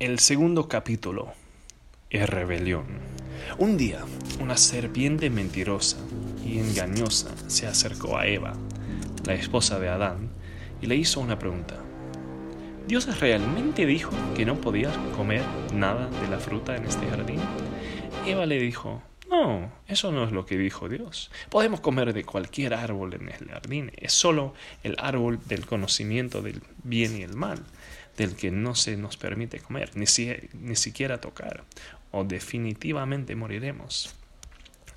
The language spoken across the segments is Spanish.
El segundo capítulo es rebelión. Un día, una serpiente mentirosa y engañosa se acercó a Eva, la esposa de Adán, y le hizo una pregunta. ¿Dios realmente dijo que no podías comer nada de la fruta en este jardín? Eva le dijo, no, eso no es lo que dijo Dios. Podemos comer de cualquier árbol en el jardín, es solo el árbol del conocimiento del bien y el mal del que no se nos permite comer, ni, ni siquiera tocar, o definitivamente moriremos.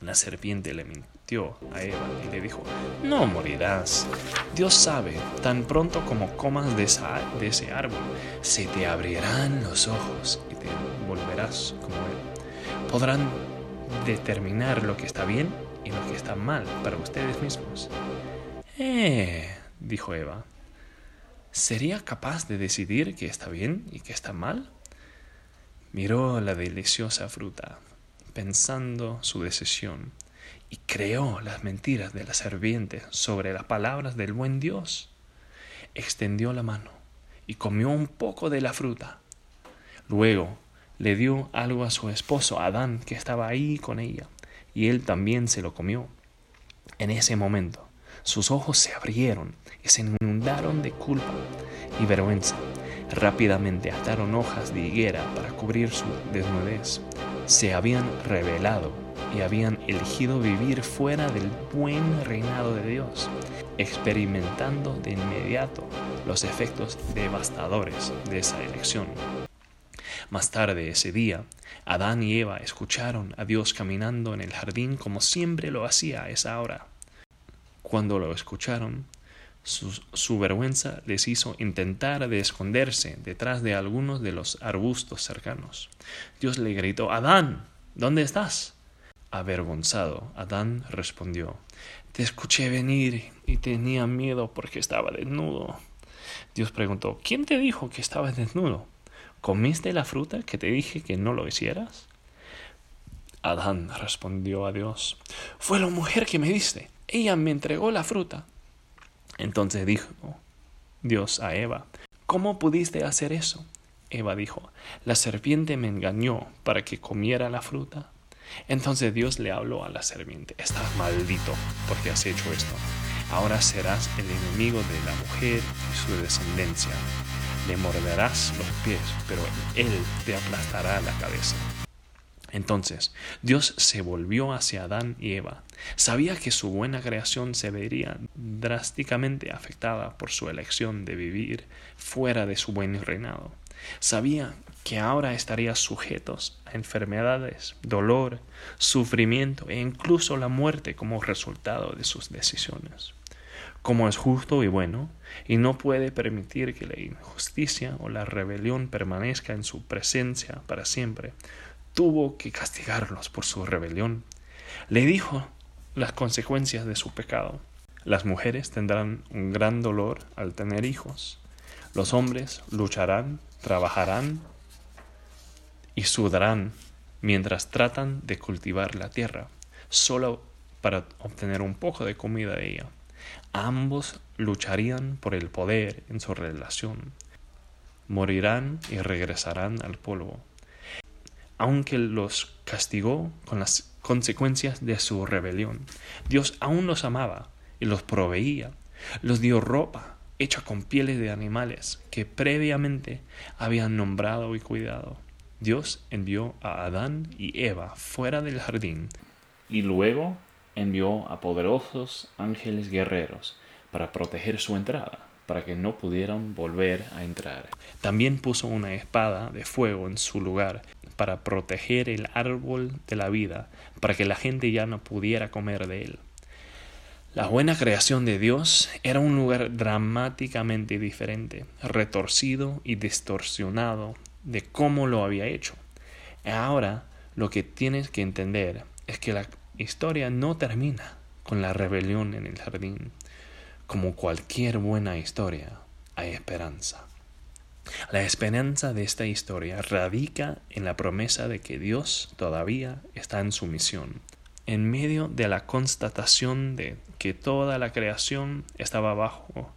La serpiente le mintió a Eva y le dijo, no morirás. Dios sabe, tan pronto como comas de, de ese árbol, se te abrirán los ojos y te volverás como Él. Podrán determinar lo que está bien y lo que está mal para ustedes mismos. Eh, dijo Eva, ¿Sería capaz de decidir qué está bien y qué está mal? Miró la deliciosa fruta, pensando su decisión, y creó las mentiras de la serpiente sobre las palabras del buen Dios. Extendió la mano y comió un poco de la fruta. Luego le dio algo a su esposo Adán, que estaba ahí con ella, y él también se lo comió. En ese momento, sus ojos se abrieron y se inundaron de culpa y vergüenza. Rápidamente ataron hojas de higuera para cubrir su desnudez. Se habían revelado y habían elegido vivir fuera del buen reinado de Dios, experimentando de inmediato los efectos devastadores de esa elección. Más tarde ese día, Adán y Eva escucharon a Dios caminando en el jardín como siempre lo hacía a esa hora. Cuando lo escucharon, su, vergüenza les hizo intentar de esconderse detrás de algunos de los arbustos cercanos. Dios le gritó, Adán, ¿dónde estás? Avergonzado, Adán respondió, Te escuché venir y tenía miedo porque estaba desnudo. Dios preguntó, ¿quién te dijo que estabas desnudo? ¿Comiste la fruta que te dije que no lo hicieras? Adán respondió a Dios, Fue la mujer que me diste ella me entregó la fruta. Entonces dijo Dios a Eva, ¿cómo pudiste hacer eso? Eva dijo, la serpiente me engañó para que comiera la fruta. Entonces Dios le habló a la serpiente, estás maldito porque has hecho esto. Ahora serás el enemigo de la mujer y su descendencia. Le morderás los pies, pero él te aplastará la cabeza. Entonces Dios se volvió hacia Adán y Eva. Sabía que su buena creación se vería drásticamente afectada por su elección de vivir fuera de su buen reinado. Sabía que ahora estaría sujetos a enfermedades, dolor, sufrimiento e incluso la muerte como resultado de sus decisiones. Como es justo y bueno, y no puede permitir que la injusticia o la rebelión permanezca en su presencia para siempre, tuvo que castigarlos por su rebelión. Le dijo las consecuencias de su pecado. Las mujeres tendrán un gran dolor al tener hijos. Los hombres lucharán, trabajarán y sudarán mientras tratan de cultivar la tierra, solo para obtener un poco de comida de ella. Ambos lucharían por el poder en su relación. Morirán y regresarán al polvo aunque los castigó con las consecuencias de su rebelión. Dios aún los amaba y los proveía. Los dio ropa hecha con pieles de animales que previamente habían nombrado y cuidado. Dios envió a Adán y Eva fuera del jardín y luego envió a poderosos ángeles guerreros para proteger su entrada, para que no pudieran volver a entrar. También puso una espada de fuego en su lugar para proteger el árbol de la vida, para que la gente ya no pudiera comer de él. La buena creación de Dios era un lugar dramáticamente diferente, retorcido y distorsionado de cómo lo había hecho. Ahora lo que tienes que entender es que la historia no termina con la rebelión en el jardín. Como cualquier buena historia, hay esperanza. La esperanza de esta historia radica en la promesa de que Dios todavía está en su misión. En medio de la constatación de que toda la creación estaba bajo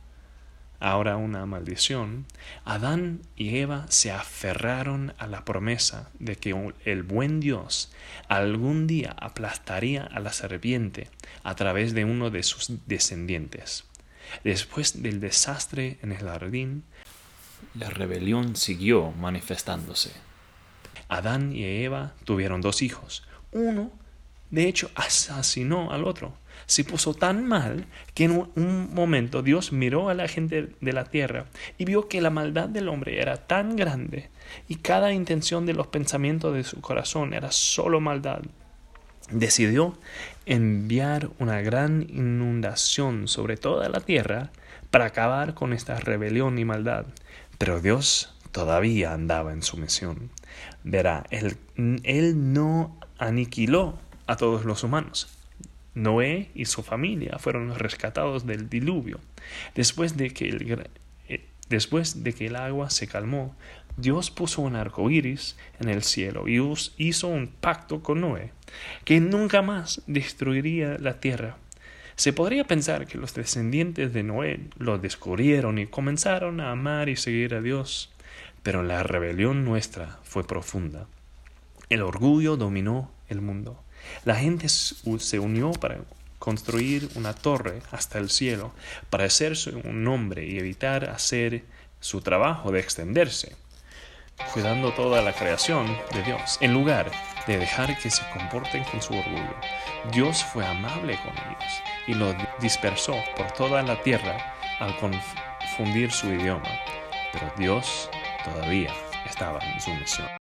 ahora una maldición, Adán y Eva se aferraron a la promesa de que el buen Dios algún día aplastaría a la serpiente a través de uno de sus descendientes. Después del desastre en el jardín, la rebelión siguió manifestándose. Adán y Eva tuvieron dos hijos. Uno, de hecho, asesinó al otro se puso tan mal que en un momento Dios miró a la gente de la tierra y vio que la maldad del hombre era tan grande y cada intención de los pensamientos de su corazón era solo maldad. Decidió enviar una gran inundación sobre toda la tierra para acabar con esta rebelión y maldad. Pero Dios todavía andaba en su misión. Verá, él, él no aniquiló a todos los humanos. Noé y su familia fueron rescatados del diluvio. Después de que el, eh, después de que el agua se calmó, Dios puso un arco iris en el cielo y hizo un pacto con Noé, que nunca más destruiría la tierra. Se podría pensar que los descendientes de Noé lo descubrieron y comenzaron a amar y seguir a Dios, pero la rebelión nuestra fue profunda. El orgullo dominó el mundo. La gente se unió para construir una torre hasta el cielo para hacerse un nombre y evitar hacer su trabajo de extenderse, cuidando toda la creación de Dios, en lugar de dejar que se comporten con su orgullo. Dios fue amable con ellos y los dispersó por toda la tierra al confundir su idioma, pero Dios todavía estaba en su misión.